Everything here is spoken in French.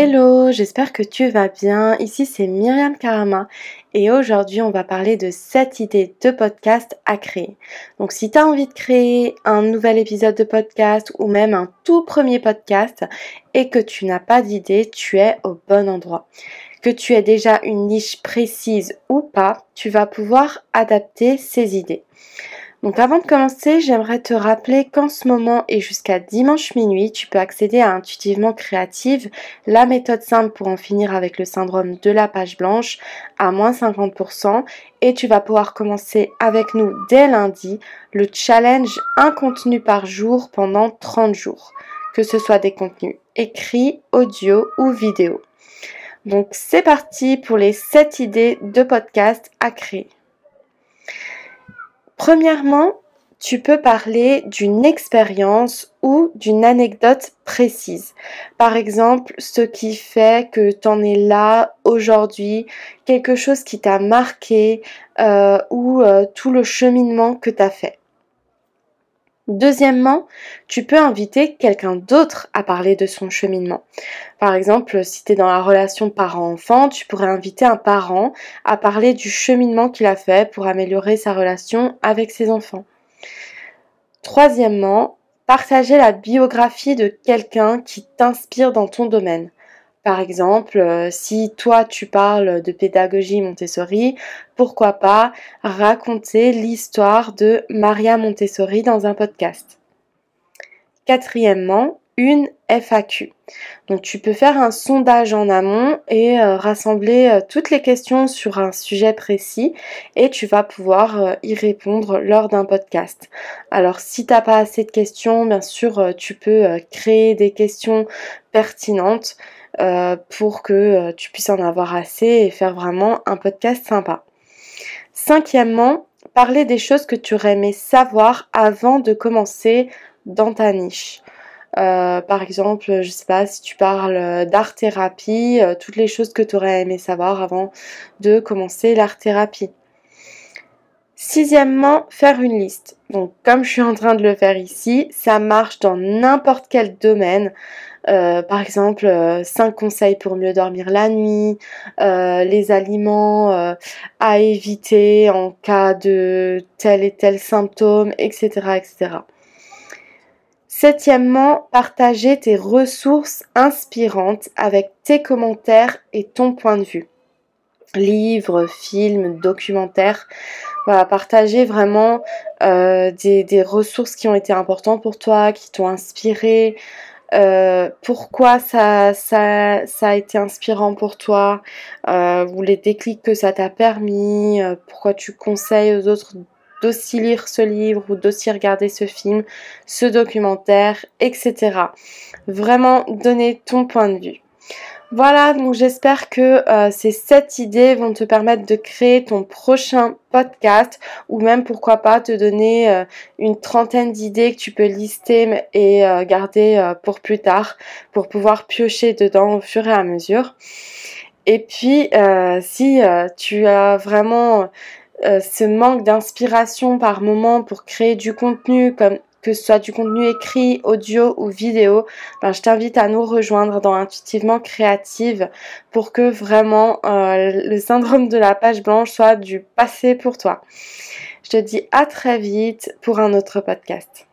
Hello, j'espère que tu vas bien. Ici c'est Myriam Karama et aujourd'hui on va parler de 7 idées de podcast à créer. Donc si tu as envie de créer un nouvel épisode de podcast ou même un tout premier podcast et que tu n'as pas d'idée, tu es au bon endroit. Que tu aies déjà une niche précise ou pas, tu vas pouvoir adapter ces idées. Donc avant de commencer, j'aimerais te rappeler qu'en ce moment et jusqu'à dimanche minuit, tu peux accéder à Intuitivement Créative, la méthode simple pour en finir avec le syndrome de la page blanche à moins 50% et tu vas pouvoir commencer avec nous dès lundi le challenge un contenu par jour pendant 30 jours, que ce soit des contenus écrits, audio ou vidéo. Donc c'est parti pour les 7 idées de podcast à créer. Premièrement, tu peux parler d'une expérience ou d'une anecdote précise. Par exemple, ce qui fait que tu en es là aujourd'hui, quelque chose qui t'a marqué euh, ou euh, tout le cheminement que tu as fait. Deuxièmement, tu peux inviter quelqu'un d'autre à parler de son cheminement. Par exemple, si tu es dans la relation parent-enfant, tu pourrais inviter un parent à parler du cheminement qu'il a fait pour améliorer sa relation avec ses enfants. Troisièmement, partager la biographie de quelqu'un qui t'inspire dans ton domaine. Par exemple, euh, si toi tu parles de pédagogie Montessori, pourquoi pas raconter l'histoire de Maria Montessori dans un podcast? Quatrièmement, une FAQ. Donc tu peux faire un sondage en amont et euh, rassembler euh, toutes les questions sur un sujet précis et tu vas pouvoir y répondre lors d'un podcast. Alors si tu n'as pas assez de questions, bien sûr tu peux créer des questions pertinentes. Euh, pour que euh, tu puisses en avoir assez et faire vraiment un podcast sympa. Cinquièmement, parler des choses que tu aurais aimé savoir avant de commencer dans ta niche. Euh, par exemple, je sais pas si tu parles d'art thérapie, toutes les choses que tu aurais aimé savoir avant de commencer l'art thérapie. Sixièmement, faire une liste. Donc, comme je suis en train de le faire ici, ça marche dans n'importe quel domaine. Euh, par exemple, 5 euh, conseils pour mieux dormir la nuit, euh, les aliments à éviter en cas de tel et tel symptôme, etc. etc. Septièmement, partager tes ressources inspirantes avec tes commentaires et ton point de vue. Livres, films, documentaires. Voilà, partager vraiment des, des, ressources qui ont été importantes pour toi, qui t'ont inspiré, euh, pourquoi ça, a été inspirant pour toi, euh, ou les déclics que ça t'a permis, euh, pourquoi tu conseilles aux autres d'aussi lire ce livre ou d'aussi regarder ce film, ce documentaire, etc. Vraiment donner ton point de vue. Voilà, donc j'espère que euh, ces 7 idées vont te permettre de créer ton prochain podcast ou même pourquoi pas te donner euh, une trentaine d'idées que tu peux lister et euh, garder pour plus tard pour pouvoir piocher dedans au fur et à mesure. Et puis si tu as vraiment ce manque d'inspiration par moment pour créer du contenu comme que ce soit du contenu écrit, audio ou vidéo, ben, je t'invite à nous rejoindre dans Intuitivement Créative pour que vraiment euh, le syndrome de la page blanche soit du passé pour toi. Je te dis à très vite pour un autre podcast.